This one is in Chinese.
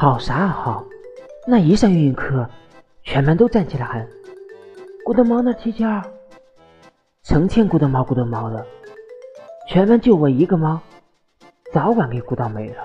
好啥好那一上英语课全班都站起来喊 good morning teacher 成天 good morning good morning 的全班就我一个猫早晚给鼓捣没了